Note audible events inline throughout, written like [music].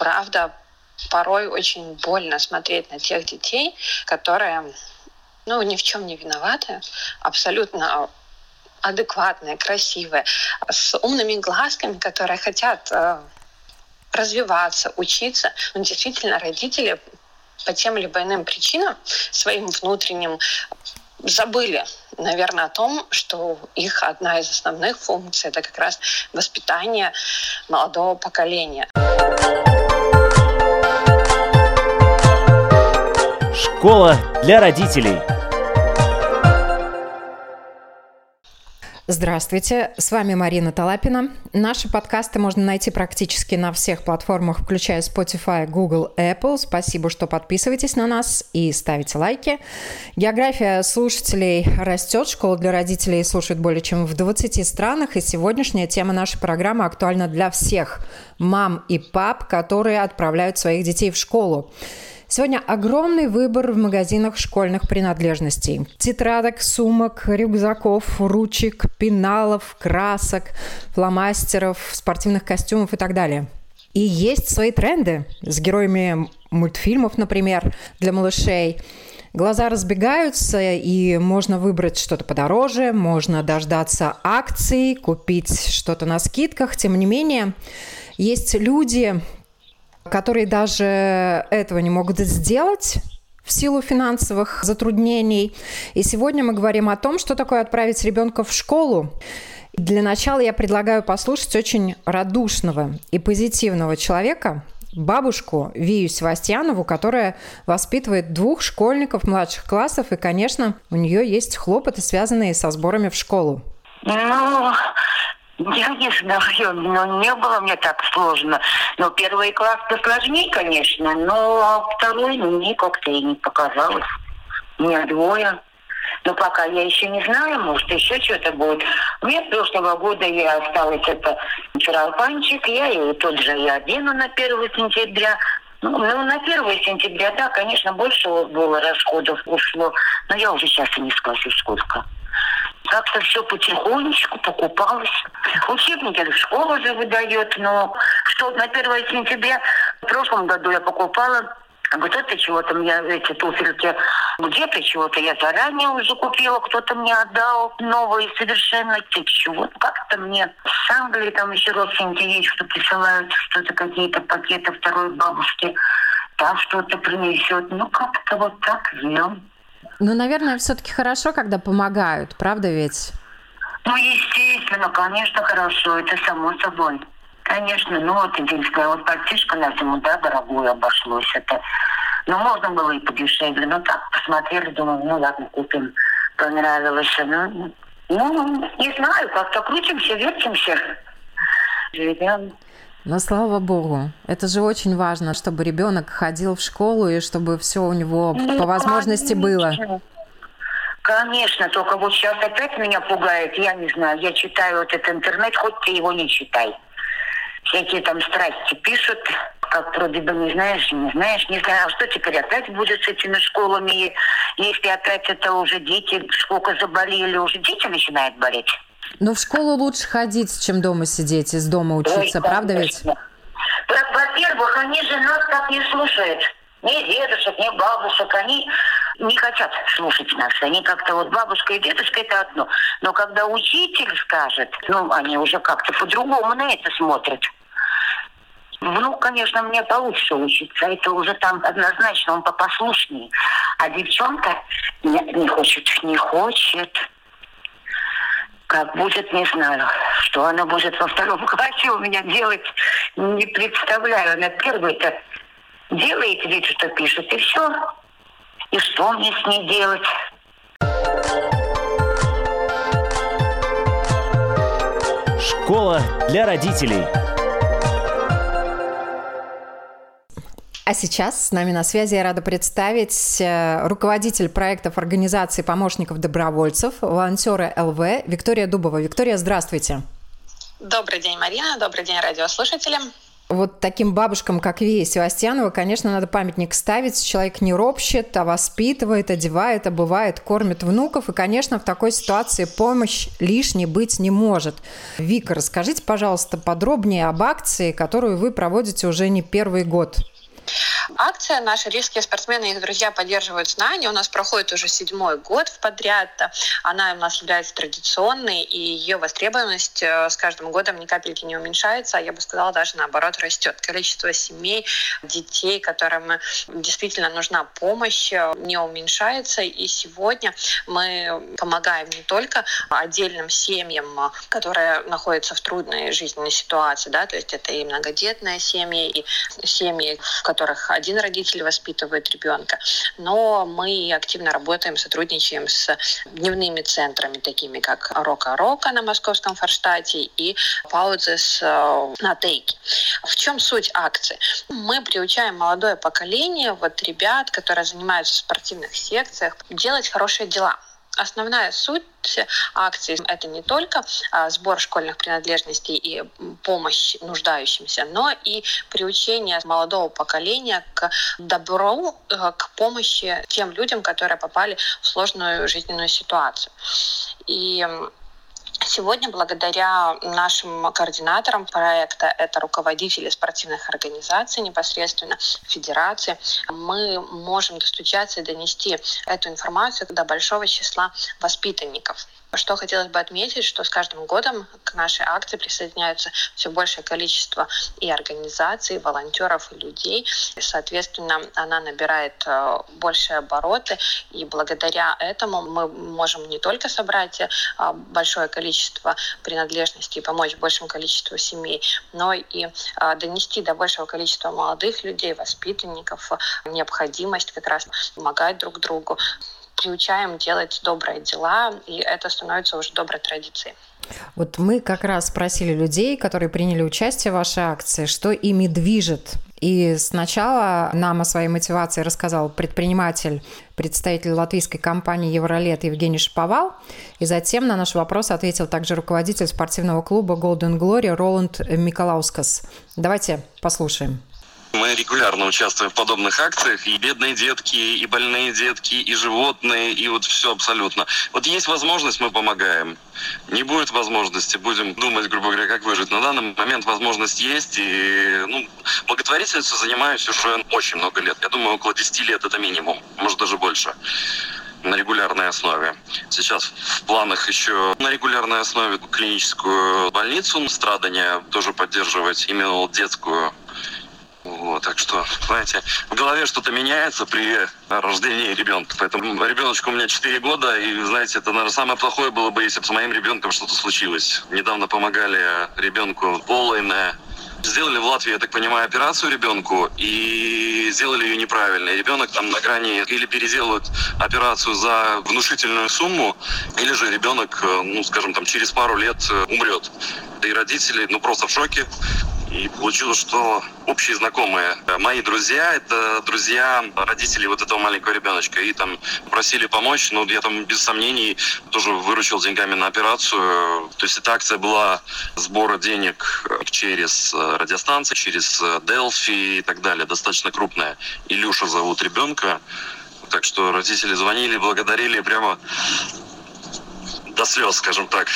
правда, порой очень больно смотреть на тех детей, которые ну, ни в чем не виноваты, абсолютно адекватные, красивые, с умными глазками, которые хотят э, развиваться, учиться. Но действительно, родители по тем либо иным причинам своим внутренним забыли, наверное, о том, что их одна из основных функций это как раз воспитание молодого поколения. Школа для родителей. Здравствуйте, с вами Марина Талапина. Наши подкасты можно найти практически на всех платформах, включая Spotify, Google, Apple. Спасибо, что подписываетесь на нас и ставите лайки. География слушателей растет, школа для родителей слушает более чем в 20 странах, и сегодняшняя тема нашей программы актуальна для всех мам и пап, которые отправляют своих детей в школу. Сегодня огромный выбор в магазинах школьных принадлежностей. Тетрадок, сумок, рюкзаков, ручек, пеналов, красок, фломастеров, спортивных костюмов и так далее. И есть свои тренды с героями мультфильмов, например, для малышей. Глаза разбегаются, и можно выбрать что-то подороже, можно дождаться акций, купить что-то на скидках. Тем не менее, есть люди, которые даже этого не могут сделать в силу финансовых затруднений. И сегодня мы говорим о том, что такое отправить ребенка в школу. Для начала я предлагаю послушать очень радушного и позитивного человека, бабушку Вию Севастьянову, которая воспитывает двух школьников младших классов, и, конечно, у нее есть хлопоты, связанные со сборами в школу. Ну, я не знаю, [laughs] но не было мне так сложно. Но первый класс посложнее, конечно, но второй мне как-то и не показалось. Мне двое. Но пока я еще не знаю, может, еще что-то будет. Мне прошлого года я осталась это чарапанчик, я его тот же я одену на 1 сентября. Ну, ну, на 1 сентября, да, конечно, больше было расходов ушло, но я уже сейчас и не скажу, сколько. Как-то все потихонечку покупалось. Учебники школа уже выдает, но что на 1 сентября в прошлом году я покупала где-то чего-то мне эти туфельки, где-то чего-то я заранее уже купила, кто-то мне отдал новые совершенно чего как-то мне с Англии там еще родственники есть, что присылают что-то, какие-то пакеты второй бабушки, там что-то принесет. Ну, как-то вот так живем. Ну, наверное, все-таки хорошо, когда помогают, правда ведь? Ну, естественно, конечно, хорошо, это само собой. Конечно, ну вот единственное, вот пальтишко на зиму, да, дорогую обошлось. Это, ну, можно было и подешевле, но так посмотрели, думаю, ну ладно, купим. Понравилось. Ну, ну не знаю, как-то крутимся, вертимся. Живем. Но слава богу, это же очень важно, чтобы ребенок ходил в школу и чтобы все у него ну, по возможности конечно. было. Конечно, только вот сейчас опять меня пугает, я не знаю, я читаю вот этот интернет, хоть ты его не читай. Всякие там страсти пишут, как вроде бы не знаешь, не знаешь, не знаю, а что теперь опять будет с этими школами, если опять это уже дети сколько заболели, уже дети начинают болеть. Но в школу лучше ходить, чем дома сидеть, из дома учиться, Ой, правда ведь? Во-первых, они же нас так не слушают. Ни дедушек, ни бабушек, они не хотят слушать нас. Они как-то вот бабушка и дедушка это одно. Но когда учитель скажет, ну, они уже как-то по-другому на это смотрят. Внук, конечно, мне получше учиться. Это уже там однозначно, он попослушнее. А девчонка не, не хочет, не хочет. Как будет, не знаю. Что она будет во втором [laughs] классе у меня делать, не представляю. На первый-то делает вид, что пишет, и все. И что мне с ней делать? Школа для родителей. А сейчас с нами на связи я рада представить э, руководитель проектов организации помощников добровольцев, волонтеры ЛВ Виктория Дубова. Виктория, здравствуйте. Добрый день, Марина. Добрый день, радиослушатели. Вот таким бабушкам, как Вия Севастьянова, конечно, надо памятник ставить. Человек не ропщет, а воспитывает, одевает, обувает, кормит внуков. И, конечно, в такой ситуации помощь лишней быть не может. Вика, расскажите, пожалуйста, подробнее об акции, которую вы проводите уже не первый год. Акция «Наши рижские спортсмены и их друзья поддерживают знания» у нас проходит уже седьмой год в подряд. Она у нас является традиционной, и ее востребованность э, с каждым годом ни капельки не уменьшается, а я бы сказала, даже наоборот растет. Количество семей, детей, которым действительно нужна помощь, э, не уменьшается. И сегодня мы помогаем не только отдельным семьям, которые находятся в трудной жизненной ситуации, да, то есть это и многодетные семьи, и семьи, в которых один родитель воспитывает ребенка. Но мы активно работаем, сотрудничаем с дневными центрами, такими как Рока-Рока на московском Форштате и Паузес э, на Тейке. В чем суть акции? Мы приучаем молодое поколение, вот ребят, которые занимаются в спортивных секциях, делать хорошие дела – Основная суть акции – это не только а, сбор школьных принадлежностей и помощь нуждающимся, но и приучение молодого поколения к добру, э, к помощи тем людям, которые попали в сложную жизненную ситуацию. И Сегодня благодаря нашим координаторам проекта, это руководители спортивных организаций непосредственно, федерации, мы можем достучаться и донести эту информацию до большого числа воспитанников. Что хотелось бы отметить, что с каждым годом к нашей акции присоединяется все большее количество и организаций, и волонтеров, и людей. И, соответственно, она набирает э, большие обороты. И благодаря этому мы можем не только собрать э, большое количество принадлежностей и помочь большему количеству семей, но и э, донести до большего количества молодых людей, воспитанников необходимость как раз помогать друг другу, приучаем делать добрые дела, и это становится уже доброй традицией. Вот мы как раз спросили людей, которые приняли участие в вашей акции, что ими движет. И сначала нам о своей мотивации рассказал предприниматель, представитель латвийской компании «Евролет» Евгений Шиповал. И затем на наш вопрос ответил также руководитель спортивного клуба «Golden Glory» Роланд Миколаускас. Давайте послушаем. Мы регулярно участвуем в подобных акциях. И бедные детки, и больные детки, и животные, и вот все абсолютно. Вот есть возможность, мы помогаем. Не будет возможности, будем думать, грубо говоря, как выжить. На данный момент возможность есть. И ну, благотворительностью занимаюсь уже очень много лет. Я думаю, около 10 лет это минимум, может даже больше на регулярной основе. Сейчас в планах еще на регулярной основе клиническую больницу страдания тоже поддерживать, именно детскую вот, так что, знаете, в голове что-то меняется при рождении ребенка. Поэтому ребеночку у меня 4 года, и, знаете, это, наверное, самое плохое было бы, если бы с моим ребенком что-то случилось. Недавно помогали ребенку Полойне. Сделали в Латвии, я так понимаю, операцию ребенку и сделали ее неправильно. ребенок там на грани или переделают операцию за внушительную сумму, или же ребенок, э, ну, скажем, там через пару лет э, умрет. И родители, ну, просто в шоке. И получилось, что общие знакомые. Мои друзья — это друзья родителей вот этого маленького ребеночка. И там просили помочь, но я там без сомнений тоже выручил деньгами на операцию. То есть эта акция была сбора денег через радиостанции, через Delphi и так далее. Достаточно крупная. Илюша зовут ребенка. Так что родители звонили, благодарили прямо до слез, скажем так.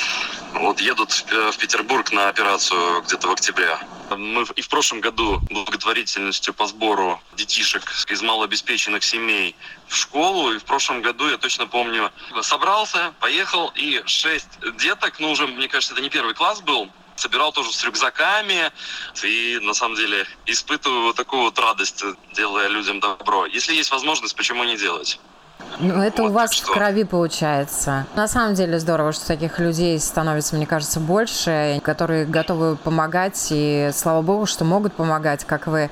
Вот едут в Петербург на операцию где-то в октябре. Мы и в прошлом году благотворительностью по сбору детишек из малообеспеченных семей в школу. И в прошлом году, я точно помню, собрался, поехал, и шесть деток, ну уже, мне кажется, это не первый класс был, собирал тоже с рюкзаками и на самом деле испытываю вот такую вот радость, делая людям добро. Если есть возможность, почему не делать? Ну, это вот, у вас в крови получается. На самом деле здорово, что таких людей становится, мне кажется, больше, которые готовы помогать, и слава богу, что могут помогать, как вы.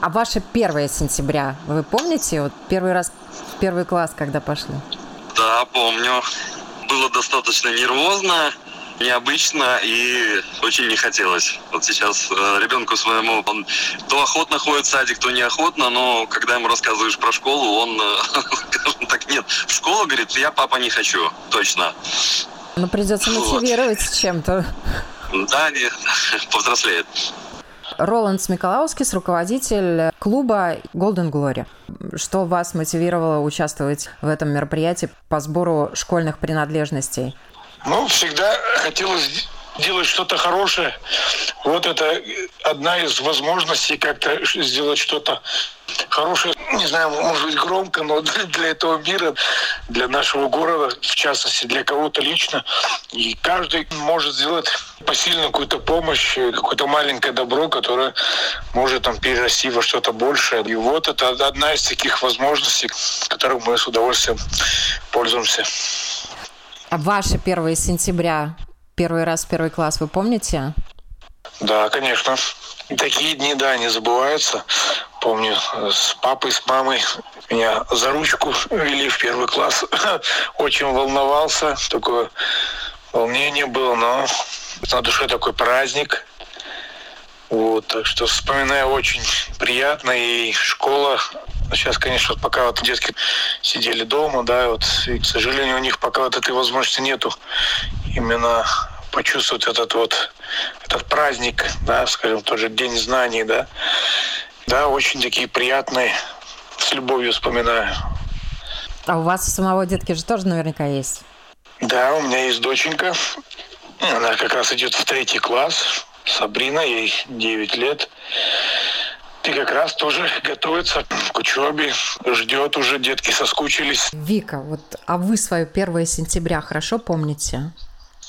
А ваше 1 сентября, вы помните, вот первый раз в первый класс, когда пошли? Да, помню. Было достаточно нервозно, необычно и очень не хотелось. Вот сейчас э, ребенку своему, он то охотно ходит в садик, то неохотно, но когда ему рассказываешь про школу, он, э, [laughs] скажем так, нет, в школу, говорит, я папа не хочу, точно. Ну, придется мотивировать вот. чем-то. Да, нет, [laughs] повзрослеет. Роланд Смиколаускис, руководитель клуба Golden Glory. Что вас мотивировало участвовать в этом мероприятии по сбору школьных принадлежностей? Ну, всегда хотелось делать что-то хорошее. Вот это одна из возможностей как-то сделать что-то хорошее. Не знаю, может быть громко, но для этого мира, для нашего города, в частности, для кого-то лично. И каждый может сделать посильную какую-то помощь, какое-то маленькое добро, которое может там перерасти во что-то большее. И вот это одна из таких возможностей, которых мы с удовольствием пользуемся. А ваше 1 сентября Первый раз в первый класс, вы помните? Да, конечно. Такие дни, да, не забываются. Помню, с папой, с мамой меня за ручку вели в первый класс. [laughs] Очень волновался, такое волнение было, но на душе такой праздник. Вот, так что вспоминаю очень приятно. И школа Сейчас, конечно, вот пока вот детки сидели дома, да, вот, и, к сожалению, у них пока вот этой возможности нету именно почувствовать этот вот этот праздник, да, скажем, тоже День знаний, да. Да, очень такие приятные, с любовью вспоминаю. А у вас у самого детки же тоже наверняка есть? Да, у меня есть доченька. Она как раз идет в третий класс. Сабрина, ей 9 лет. И как раз тоже готовится к учебе, ждет уже, детки соскучились. Вика, вот, а вы свое 1 сентября хорошо помните?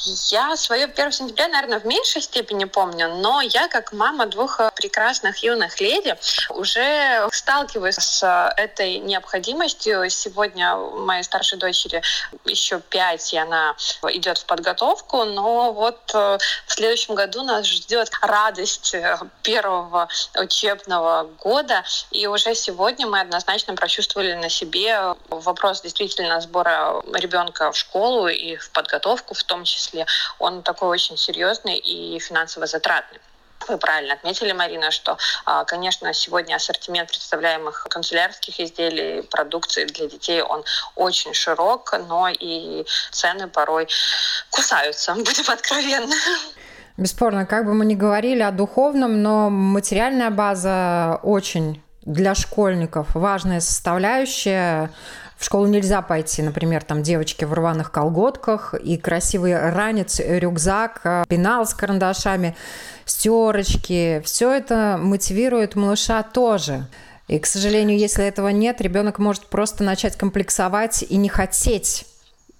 Я свое 1 сентября, наверное, в меньшей степени помню, но я, как мама двух э, прекрасных юных леди, уже сталкиваюсь с э, этой необходимостью. Сегодня моей старшей дочери еще пять, и она идет в подготовку, но вот э, в следующем году нас ждет радость первого учебного года, и уже сегодня мы однозначно прочувствовали на себе вопрос действительно сбора ребенка в школу и в подготовку в том числе числе, он такой очень серьезный и финансово затратный. Вы правильно отметили, Марина, что, а, конечно, сегодня ассортимент представляемых канцелярских изделий, продукции для детей, он очень широк, но и цены порой кусаются, [laughs] будем откровенны. Бесспорно, как бы мы ни говорили о духовном, но материальная база очень для школьников важная составляющая. В школу нельзя пойти, например, там девочки в рваных колготках и красивый ранец, рюкзак, э, пенал с карандашами, стерочки. Все это мотивирует малыша тоже. И, к сожалению, если этого нет, ребенок может просто начать комплексовать и не хотеть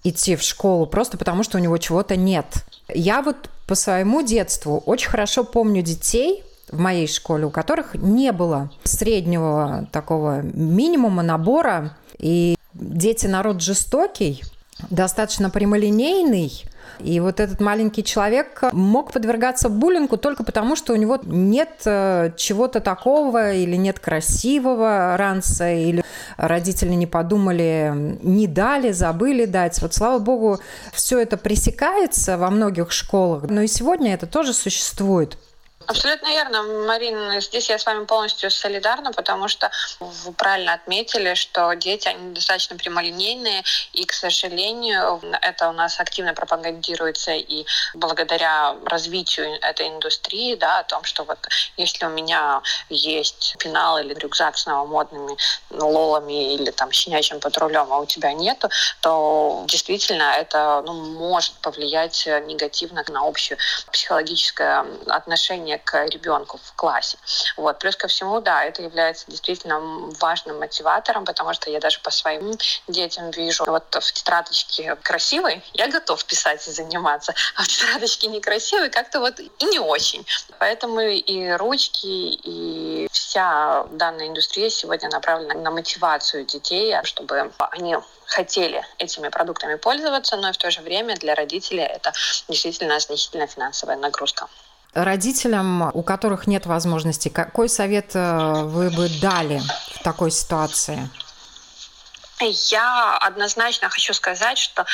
идти в школу, просто потому что у него чего-то нет. Я вот по своему детству очень хорошо помню детей, в моей школе, у которых не было среднего такого минимума набора. И дети народ жестокий, достаточно прямолинейный, и вот этот маленький человек мог подвергаться буллингу только потому, что у него нет э, чего-то такого или нет красивого ранца, или родители не подумали, не дали, забыли дать. Вот слава богу, все это пресекается во многих школах, но и сегодня это тоже существует. Абсолютно верно, Марина. Здесь я с вами полностью солидарна, потому что вы правильно отметили, что дети, они достаточно прямолинейные, и, к сожалению, это у нас активно пропагандируется и благодаря развитию этой индустрии, да, о том, что вот если у меня есть пенал или рюкзак с новомодными лолами или там щенячьим патрулем, а у тебя нету, то действительно это ну, может повлиять негативно на общее психологическое отношение к ребенку в классе. Вот. Плюс ко всему, да, это является действительно важным мотиватором, потому что я даже по своим детям вижу, вот в тетрадочке красивой я готов писать и заниматься, а в тетрадочке некрасивой как-то вот и не очень. Поэтому и ручки, и вся данная индустрия сегодня направлена на мотивацию детей, чтобы они хотели этими продуктами пользоваться, но и в то же время для родителей это действительно значительная финансовая нагрузка. Родителям, у которых нет возможности, какой совет э, вы бы дали в такой ситуации? Я однозначно хочу сказать, что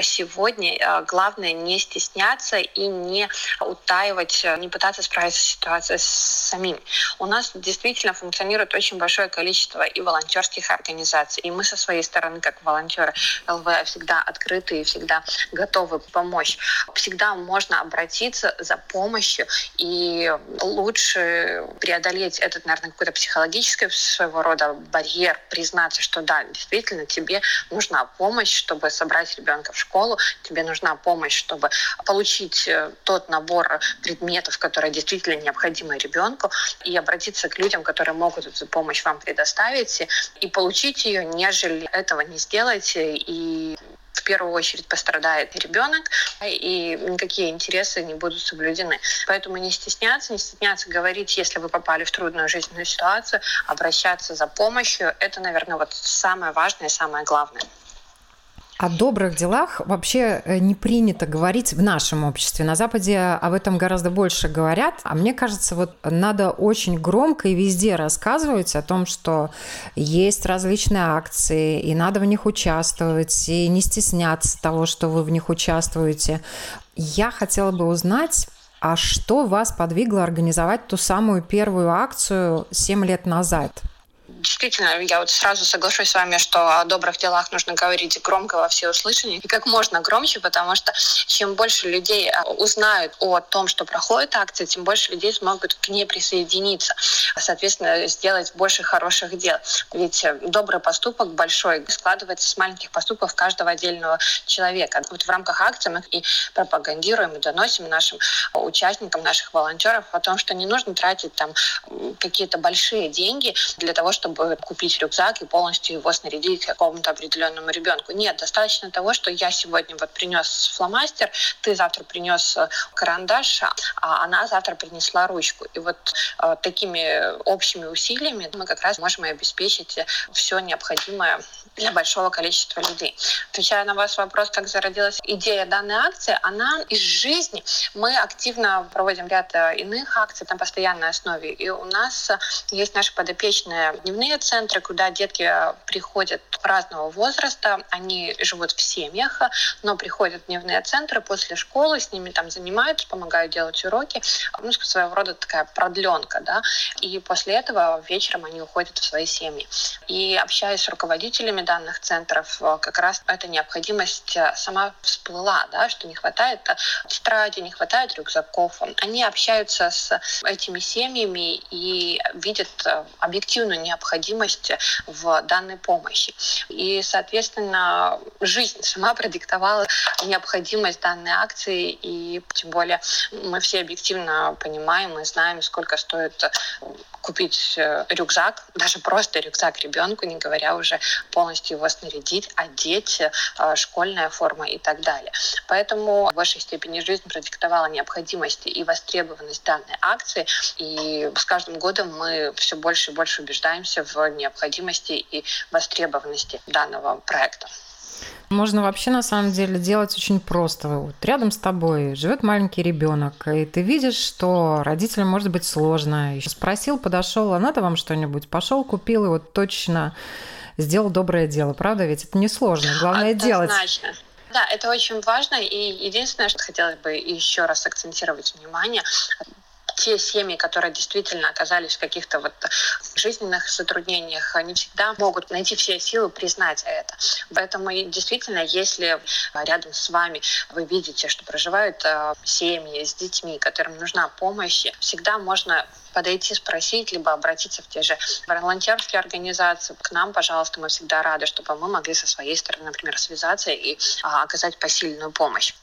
сегодня э, главное не стесняться и не утаивать, не пытаться справиться с ситуацией самим. У нас действительно функционирует очень большое количество и волонтерских организаций, и мы со своей стороны, как волонтеры ЛВ, всегда открыты и всегда готовы помочь. Всегда можно обратиться за помощью и лучше преодолеть этот, наверное, какой-то психологический своего рода барьер, признаться, что да, действительно тебе нужна помощь, чтобы собрать ребенка в школу, тебе нужна помощь, чтобы получить э, тот набор предметов, которые действительно необходимы ребенку, и обратиться к людям, которые могут эту помощь вам предоставить, и получить ее, нежели этого не сделаете и в первую очередь пострадает ребенок, и никакие интересы не будут соблюдены. Поэтому не стесняться, не стесняться говорить, если вы попали в трудную жизненную ситуацию, обращаться за помощью. Это, наверное, вот самое важное и самое главное. О добрых делах вообще э, не принято говорить в нашем обществе. На Западе об этом гораздо больше говорят. А мне кажется, вот надо очень громко и везде рассказывать о том, что есть различные акции, и надо в них участвовать, и не стесняться того, что вы в них участвуете. Я хотела бы узнать, а что вас подвигло организовать ту самую первую акцию 7 лет назад? Действительно, я вот сразу соглашусь с вами, что о добрых делах нужно говорить громко во все услышания и как можно громче, потому что чем больше людей э, узнают о том, что проходит акция, тем больше людей смогут к ней присоединиться. Соответственно, сделать больше хороших дел. Ведь э, добрый поступок большой складывается с маленьких поступков каждого отдельного человека. Вот в рамках акции мы и пропагандируем, и доносим нашим участникам, наших волонтеров о том, что не нужно тратить там какие-то большие деньги для того, чтобы чтобы купить рюкзак и полностью его снарядить какому-то определенному ребенку. Нет, достаточно того, что я сегодня вот принес фломастер, ты завтра принес э, карандаш, а она завтра принесла ручку. И вот э, такими общими усилиями мы как раз можем обеспечить все необходимое для большого количества людей. Отвечая на ваш вопрос, как зародилась идея данной акции, она из жизни. Мы активно проводим ряд э, иных акций на постоянной основе. И у нас есть наши подопечные дневные центры, куда детки э, приходят разного возраста. Они живут в семьях, но приходят в дневные центры после школы, с ними там занимаются, помогают делать уроки. Ну, своего рода такая продленка, да. И после этого вечером они уходят в свои семьи. И общаясь с руководителями данных центров, э, как раз эта необходимость э, сама всплыла, да, что не хватает тетради, не хватает рюкзаков. Они общаются с этими семьями и видят объективную необходимость необходимость в данной помощи. И, соответственно, жизнь сама продиктовала необходимость данной акции, и тем более мы все объективно понимаем и знаем, сколько стоит купить э, рюкзак, даже просто рюкзак ребенку, не говоря уже полностью его снарядить, одеть, э, школьная форма и так далее. Поэтому в большей степени жизнь продиктовала необходимость и востребованность данной акции, и с каждым годом мы все больше и больше убеждаемся в необходимости и востребованности данного проекта. Можно вообще на самом деле делать очень просто. Вот рядом с тобой живет маленький ребенок, и ты видишь, что родителям может быть сложно. Спросил, подошел, а надо вам что-нибудь? Пошел, купил, и вот точно сделал доброе дело. Правда ведь? Это несложно. Главное Однозначно. делать. Да, это очень важно. И единственное, что хотелось бы еще раз акцентировать внимание, те семьи, которые действительно оказались в каких-то вот жизненных затруднениях, не всегда могут найти все силы признать это. Поэтому действительно, если рядом с вами вы видите, что проживают э, семьи с детьми, которым нужна помощь, всегда можно подойти, спросить, либо обратиться в те же волонтерские организации. К нам, пожалуйста, мы всегда рады, чтобы мы могли со своей стороны, например, связаться и а, оказать посильную помощь.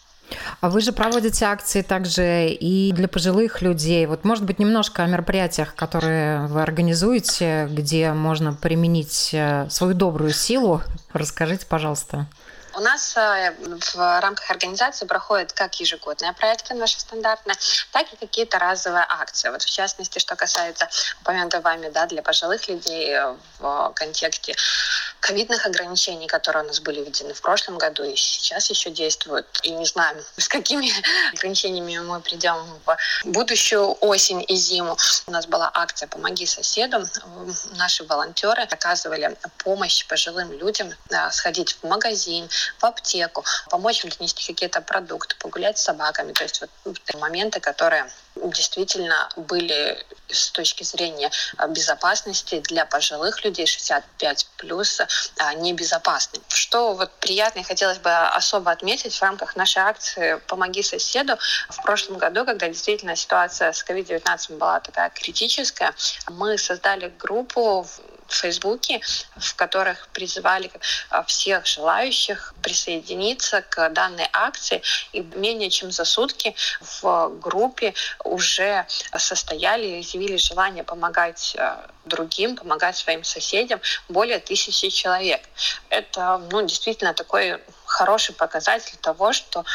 А вы же проводите акции также и для пожилых людей. Вот, может быть, немножко о мероприятиях, которые вы организуете, где можно применить э, свою добрую силу. Расскажите, пожалуйста. У нас э, в рамках организации проходят как ежегодные проекты наши стандартные, так и какие-то разовые акции. Вот в частности, что касается упомянутой вами да, для пожилых людей в контексте ковидных ограничений, которые у нас были введены в прошлом году и сейчас еще действуют. И не знаем, с какими [laughs] ограничениями мы придем в будущую осень и зиму. У нас была акция «Помоги соседу». Наши волонтеры оказывали помощь пожилым людям сходить в магазин, в аптеку, помочь им донести какие-то продукты, погулять с собаками. То есть вот моменты, которые действительно были с точки зрения а, безопасности для пожилых людей 65 плюс а, небезопасны. Что вот приятно и хотелось бы особо отметить в рамках нашей акции «Помоги соседу». В прошлом году, когда действительно ситуация с COVID-19 была такая критическая, мы создали группу в Фейсбуке, в которых призывали а, всех желающих присоединиться к данной акции. И менее чем за сутки в группе уже состояли и изъявили желание помогать а, другим, помогать своим соседям более тысячи человек. Это ну, действительно такой хороший показатель того, что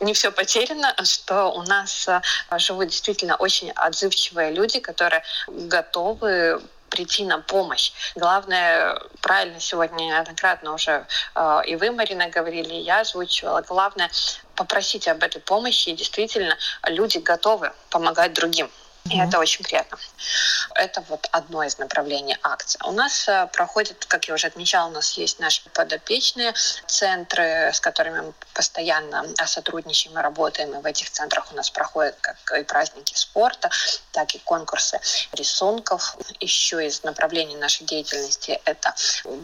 не все потеряно, что у нас а, живут действительно очень отзывчивые люди, которые готовы прийти на помощь. Главное, правильно сегодня неоднократно уже э, и вы, Марина, говорили, и я озвучивала, главное попросить об этой помощи, и действительно люди готовы помогать другим. И это очень приятно. Это вот одно из направлений акции. У нас э, проходит, как я уже отмечала, у нас есть наши подопечные центры, с которыми мы постоянно сотрудничаем и работаем. И в этих центрах у нас проходят как и праздники спорта, так и конкурсы рисунков. Еще из направлений нашей деятельности это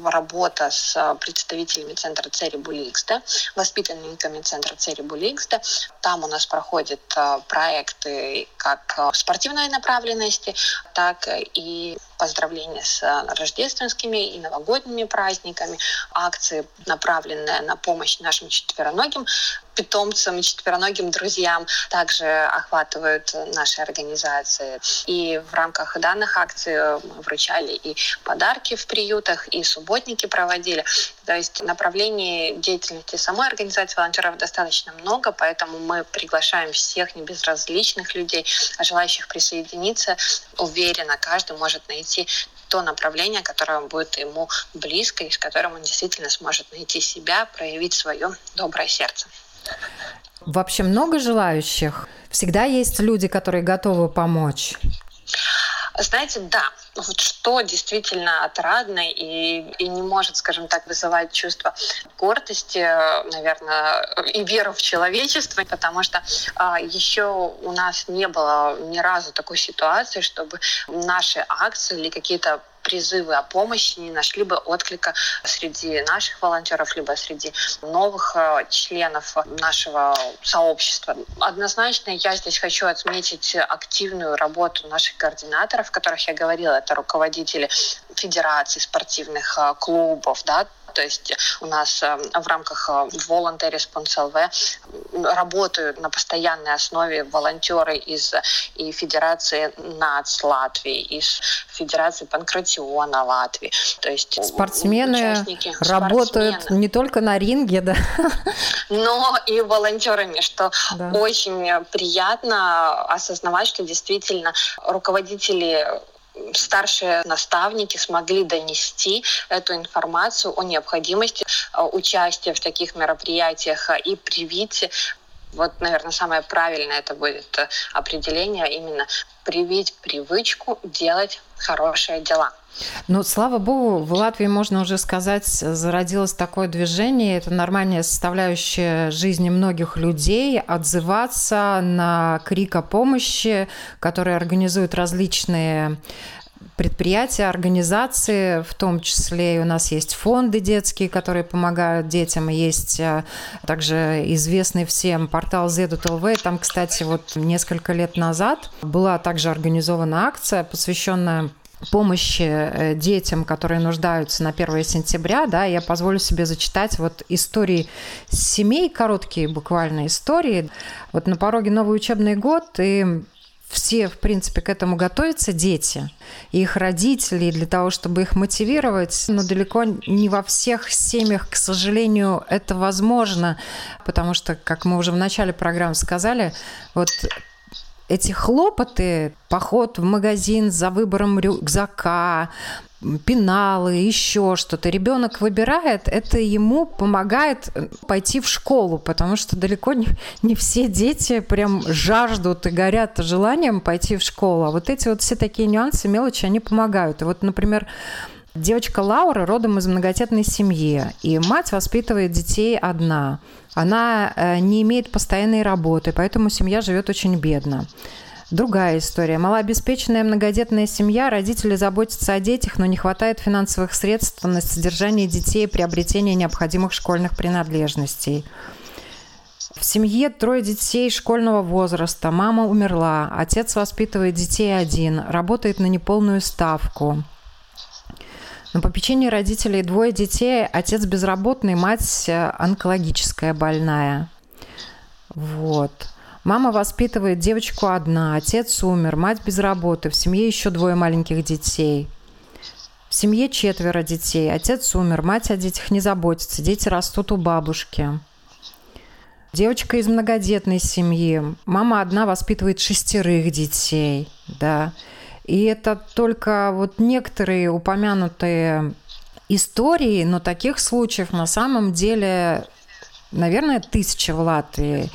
работа с представителями центра Цери Буликсда, воспитанниками центра Цери Буликсда. Там у нас проходят э, проекты как э, спортивные спортивной направленности, так и поздравления с рождественскими и новогодними праздниками, акции, направленные на помощь нашим четвероногим питомцам и четвероногим друзьям также охватывают наши организации. И в рамках данных акций мы вручали и подарки в приютах, и субботники проводили. То есть направлений деятельности самой организации волонтеров достаточно много, поэтому мы приглашаем всех небезразличных людей, желающих присоединиться. Уверенно, каждый может найти то направление, которое будет ему близко и с которым он действительно сможет найти себя, проявить свое доброе сердце. Вообще много желающих? Всегда есть люди, которые готовы помочь? Знаете, да. Вот что действительно отрадно и, и не может, скажем так, вызывать чувство гордости, наверное, и веру в человечество, потому что а, еще у нас не было ни разу такой ситуации, чтобы наши акции или какие-то призывы о помощи не нашли бы отклика среди наших волонтеров, либо среди новых э, членов нашего сообщества. Однозначно я здесь хочу отметить активную работу наших координаторов, о которых я говорила, это руководители федераций спортивных э, клубов, да, то есть у нас э, в рамках э, Voluntary Response LV работают на постоянной основе волонтеры из и Федерации НАЦ Латвии, из Федерации Панкратиона Латвии. То есть спортсмены работают спортсмены. не только на ринге, да? Но и волонтерами, что да. очень приятно осознавать, что действительно руководители старшие наставники смогли донести эту информацию о необходимости э, участия в таких мероприятиях и привить вот, наверное, самое правильное это будет э, определение именно привить привычку делать хорошие дела. Ну, слава богу, в Латвии, можно уже сказать, зародилось такое движение. Это нормальная составляющая жизни многих людей отзываться на крик о помощи, которые организуют различные предприятия, организации, в том числе у нас есть фонды детские, которые помогают детям, есть э, также известный всем портал ZLV. Там, кстати, вот несколько лет назад была также организована акция, посвященная помощи э, детям, которые нуждаются на 1 сентября, да, я позволю себе зачитать вот истории семей, короткие буквально истории. Вот на пороге новый учебный год, и все, в принципе, к этому готовятся, дети, их родители, для того, чтобы их мотивировать, но далеко не во всех семьях, к сожалению, это возможно, потому что, как мы уже в начале программы сказали, вот эти хлопоты, поход в магазин за выбором рюкзака, пеналы, еще что-то. Ребенок выбирает, это ему помогает э, пойти в школу, потому что далеко не, не все дети прям жаждут и горят желанием пойти в школу. А вот эти вот все такие нюансы, мелочи, они помогают. И вот, например, девочка Лаура родом из многодетной семьи, и мать воспитывает детей одна. Она э, не имеет постоянной работы, поэтому семья живет очень бедно. Другая история. Малообеспеченная многодетная семья, родители заботятся о детях, но не хватает финансовых средств на содержание детей и приобретение необходимых школьных принадлежностей. В семье трое детей школьного возраста. Мама умерла, отец воспитывает детей один, работает на неполную ставку. На попечении родителей двое детей, отец безработный, мать э, онкологическая больная. Вот. Мама воспитывает девочку одна, отец умер, мать без работы, в семье еще двое маленьких детей. В семье четверо детей, отец умер, мать о детях не заботится, дети растут у бабушки. Девочка из многодетной семьи, мама одна воспитывает шестерых детей, да. И это только вот некоторые упомянутые истории, но таких случаев на самом деле, наверное, тысячи в Латвии.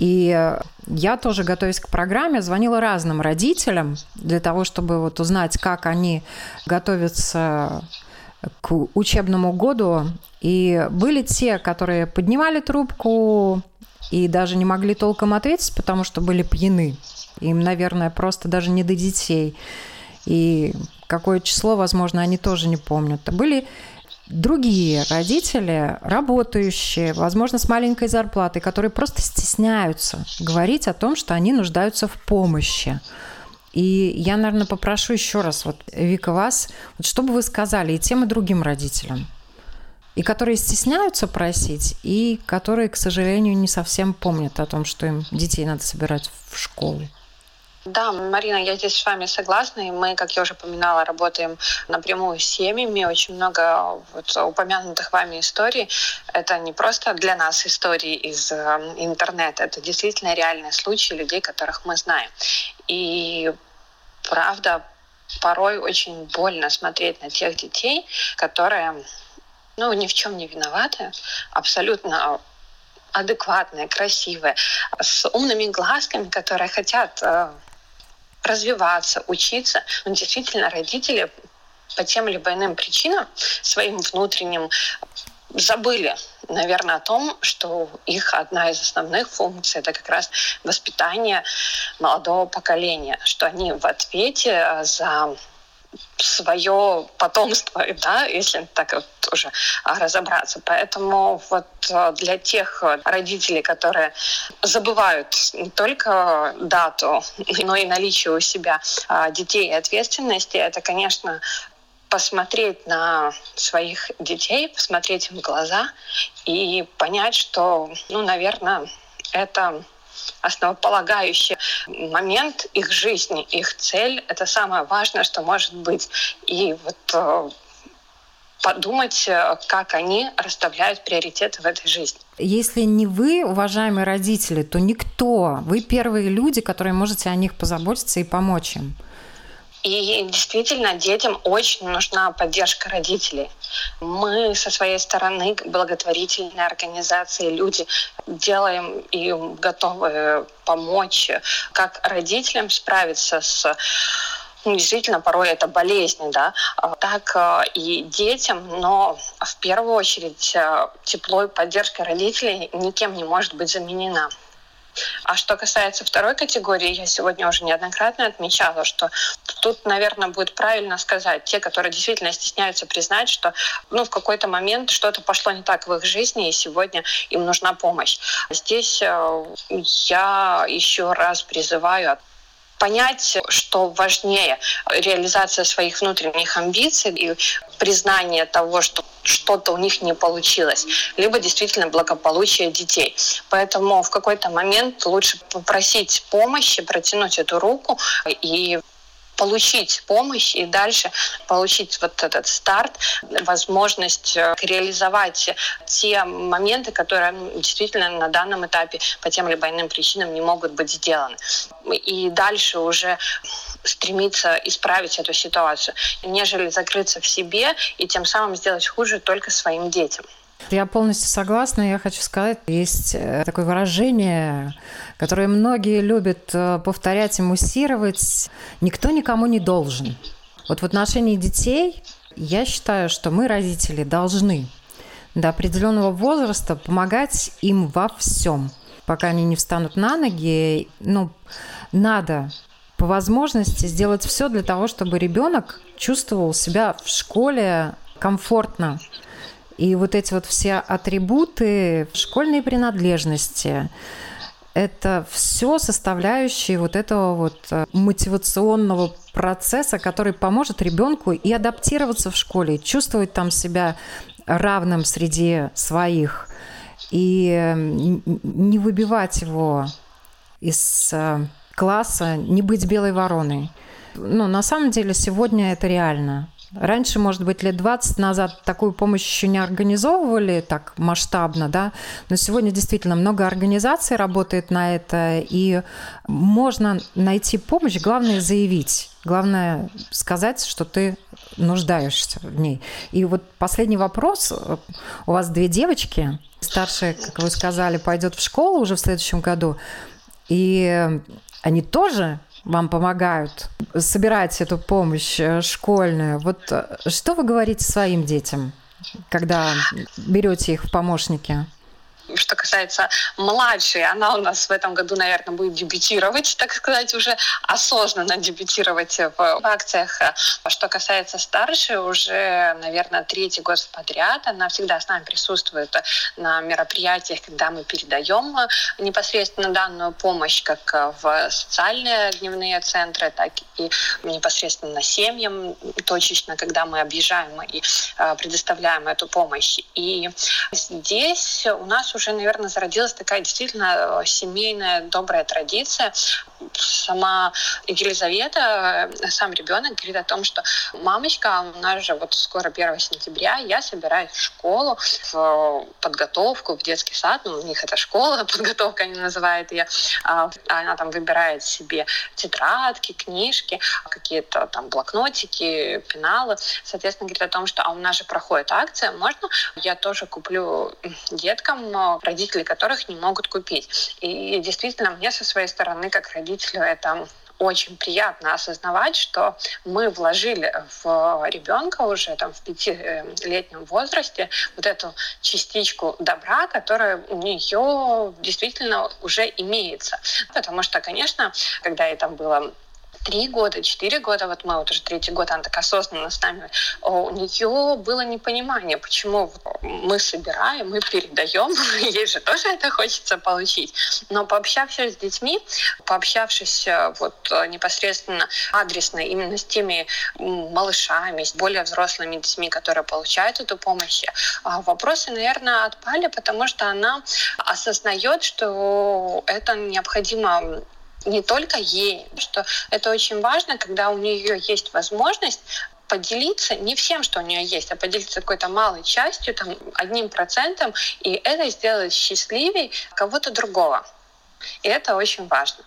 И э, я тоже, готовясь к программе, звонила разным родителям для того, чтобы вот узнать, как они готовятся к учебному году. И были те, которые поднимали трубку и даже не могли толком ответить, потому что были пьяны. Им, наверное, просто даже не до детей. И какое число, возможно, они тоже не помнят. Были другие родители, работающие, возможно, с маленькой зарплатой, которые просто стесняются говорить о том, что они нуждаются в помощи. И я, наверное, попрошу еще раз, вот, Вика, вас, вот, что бы вы сказали и тем, и другим родителям, и которые стесняются просить, и которые, к сожалению, не совсем помнят о том, что им детей надо собирать в школу. Да, Марина, я здесь с вами согласна. И мы, как я уже упоминала, работаем напрямую с семьями. Очень много вот, упомянутых вами историй. Это не просто для нас истории из э, интернета. Это действительно реальные случаи людей, которых мы знаем. И правда, порой очень больно смотреть на тех детей, которые ну, ни в чем не виноваты, абсолютно адекватные, красивые, с умными глазками, которые хотят э, развиваться, учиться. Но действительно родители по тем либо иным причинам своим внутренним забыли, наверное, о том, что их одна из основных функций это как раз воспитание молодого поколения, что они в ответе за свое потомство, [laughs] да, если так вот уже разобраться. Поэтому вот э, для тех родителей, которые забывают не только дату, [laughs] но и наличие у себя а, детей и ответственности, это, конечно, посмотреть на своих детей, посмотреть им в глаза и понять, что, ну, наверное, это основополагающий момент их жизни, их цель. Это самое важное, что может быть. И вот э, подумать, э, как они расставляют приоритеты в этой жизни. Если не вы, уважаемые родители, то никто. Вы первые люди, которые можете о них позаботиться и помочь им. И действительно, детям очень нужна поддержка родителей. Мы со своей стороны, благотворительные организации, люди, делаем и готовы помочь как родителям справиться с ну, действительно, порой это болезни, да, так э, и детям, но в первую очередь э, тепло и поддержка родителей никем не может быть заменена. А что касается второй категории, я сегодня уже неоднократно отмечала, что тут, наверное, будет правильно сказать, те, которые действительно стесняются признать, что ну, в какой-то момент что-то пошло не так в их жизни, и сегодня им нужна помощь. Здесь э, я еще раз призываю понять, что важнее реализация своих внутренних амбиций и признание того, что что-то у них не получилось, либо действительно благополучие детей. Поэтому в какой-то момент лучше попросить помощи, протянуть эту руку и получить помощь и дальше получить вот этот старт, возможность э, реализовать те моменты, которые действительно на данном этапе по тем либо иным причинам не могут быть сделаны. И дальше уже стремиться исправить эту ситуацию, нежели закрыться в себе и тем самым сделать хуже только своим детям. Я полностью согласна. Я хочу сказать, есть э, такое выражение, которое многие любят э, повторять и муссировать. Никто никому не должен. Вот в отношении детей я считаю, что мы, родители, должны до определенного возраста помогать им во всем, пока они не встанут на ноги. Ну, надо по возможности сделать все для того, чтобы ребенок чувствовал себя в школе комфортно, и вот эти вот все атрибуты, школьные принадлежности, это все составляющие вот этого вот э, мотивационного процесса, который поможет ребенку и адаптироваться в школе, чувствовать там себя равным среди своих, и не выбивать его из э, класса, не быть белой вороной. Ну, на самом деле сегодня это реально. Раньше, может быть, лет 20 назад такую помощь еще не организовывали так масштабно, да, но сегодня действительно много организаций работает на это, и можно найти помощь, главное заявить, главное сказать, что ты нуждаешься в ней. И вот последний вопрос. У вас две девочки, старшая, как вы сказали, пойдет в школу уже в следующем году, и они тоже вам помогают собирать эту помощь э, школьную. Вот э, что вы говорите своим детям, когда берете их в помощники? Что касается младшей, она у нас в этом году, наверное, будет дебютировать, так сказать, уже осознанно дебютировать в акциях. А что касается старшей, уже, наверное, третий год подряд она всегда с нами присутствует на мероприятиях, когда мы передаем непосредственно данную помощь как в социальные дневные центры, так и непосредственно семьям точечно, когда мы объезжаем и а, предоставляем эту помощь. И здесь у нас уже уже, наверное, зародилась такая действительно э, семейная добрая традиция. Сама Елизавета, сам ребенок говорит о том, что мамочка, у нас же вот скоро 1 сентября, я собираюсь в школу, в подготовку, в детский сад, ну, у них это школа, [laughs] подготовка они называют ее, а, она там выбирает себе тетрадки, книжки, какие-то там блокнотики, пеналы, соответственно, говорит о том, что а у нас же проходит акция, можно я тоже куплю деткам родители которых не могут купить. И действительно, мне со своей стороны, как родителю, это очень приятно осознавать, что мы вложили в ребенка уже там в пятилетнем возрасте вот эту частичку добра, которая у нее действительно уже имеется. Потому что, конечно, когда я там было три года, четыре года, вот мы вот уже третий год, она так осознанно с нами, у нее было непонимание, почему мы собираем, мы передаем, [laughs] ей же тоже это хочется получить. Но пообщавшись с детьми, пообщавшись э, вот э, непосредственно адресно именно с теми малышами, с более взрослыми детьми, которые получают эту помощь, а вопросы, наверное, отпали, потому что она осознает, что это необходимо не только ей, что это очень важно, когда у нее есть возможность поделиться не всем, что у нее есть, а поделиться какой-то малой частью, там, одним процентом, и это сделает счастливее кого-то другого. И это очень важно.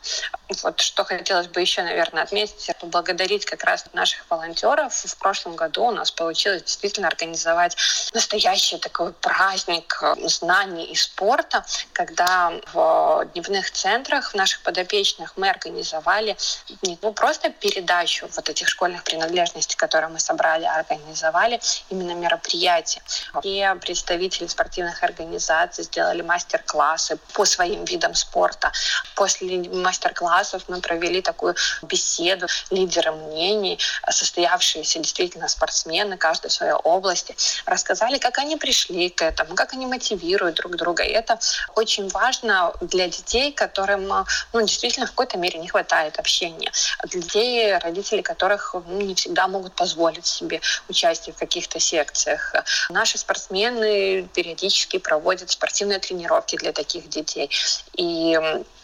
Вот что хотелось бы еще, наверное, отметить, поблагодарить как раз наших волонтеров. В прошлом году у нас получилось действительно организовать настоящий такой праздник э, знаний и спорта, когда в дневных центрах наших подопечных мы организовали не ну, просто передачу вот этих школьных принадлежностей, которые мы собрали, а организовали именно мероприятия. И представители спортивных организаций сделали мастер-классы по своим видам спорта спорта. После мастер-классов мы провели такую беседу лидеры мнений, состоявшиеся действительно спортсмены, каждой своей области, рассказали, как они пришли к этому, как они мотивируют друг друга. И это очень важно для детей, которым ну, действительно в какой-то мере не хватает общения. Для детей, родители которых ну, не всегда могут позволить себе участие в каких-то секциях. Наши спортсмены периодически проводят спортивные тренировки для таких детей. И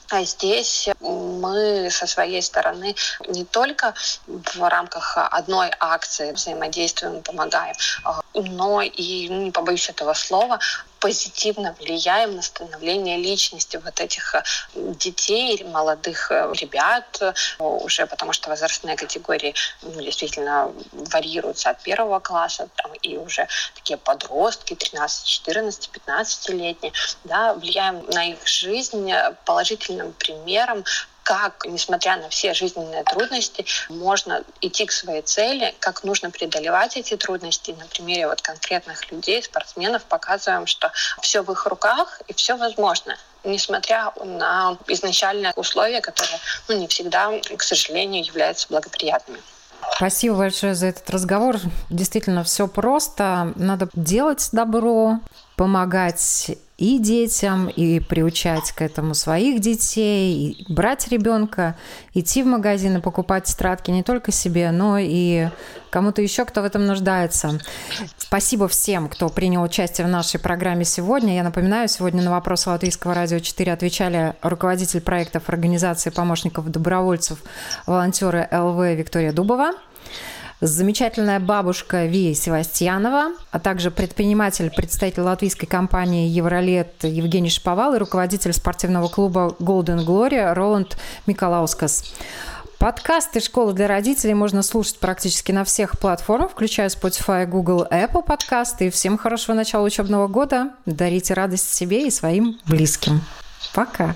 А здесь мы со своей стороны не только в рамках одной акции взаимодействуем, помогаем, а, но и, ну, не побоюсь этого слова, позитивно влияем на становление личности вот этих э, детей, молодых э, ребят, э, уже потому что возрастные категории ну, действительно варьируются от первого класса, там, и уже такие подростки, 13, 14, 15-летние, да, влияем на их жизнь положительным примером, как, несмотря на все жизненные трудности, можно идти к своей цели, как нужно преодолевать эти трудности. На примере вот конкретных людей, спортсменов, показываем, что все в их руках и все возможно несмотря на изначальные условия, которые ну, не всегда, к сожалению, являются благоприятными. Спасибо большое за этот разговор. Действительно, все просто. Надо делать добро, помогать и детям, и приучать к этому своих детей, и брать ребенка, идти в магазин и покупать тетрадки не только себе, но и кому-то еще, кто в этом нуждается. Спасибо всем, кто принял участие в нашей программе сегодня. Я напоминаю, сегодня на вопросы Латвийского радио 4 отвечали руководитель проектов Организации помощников добровольцев, волонтеры ЛВ Виктория Дубова, замечательная бабушка Вия Севастьянова, а также предприниматель, представитель латвийской компании «Евролет» Евгений Шповал и руководитель спортивного клуба «Golden Glory» Роланд Миколаускас. Подкасты «Школа для родителей» можно слушать практически на всех платформах, включая Spotify, Google, Apple подкасты. И всем хорошего начала учебного года. Дарите радость себе и своим близким. Пока.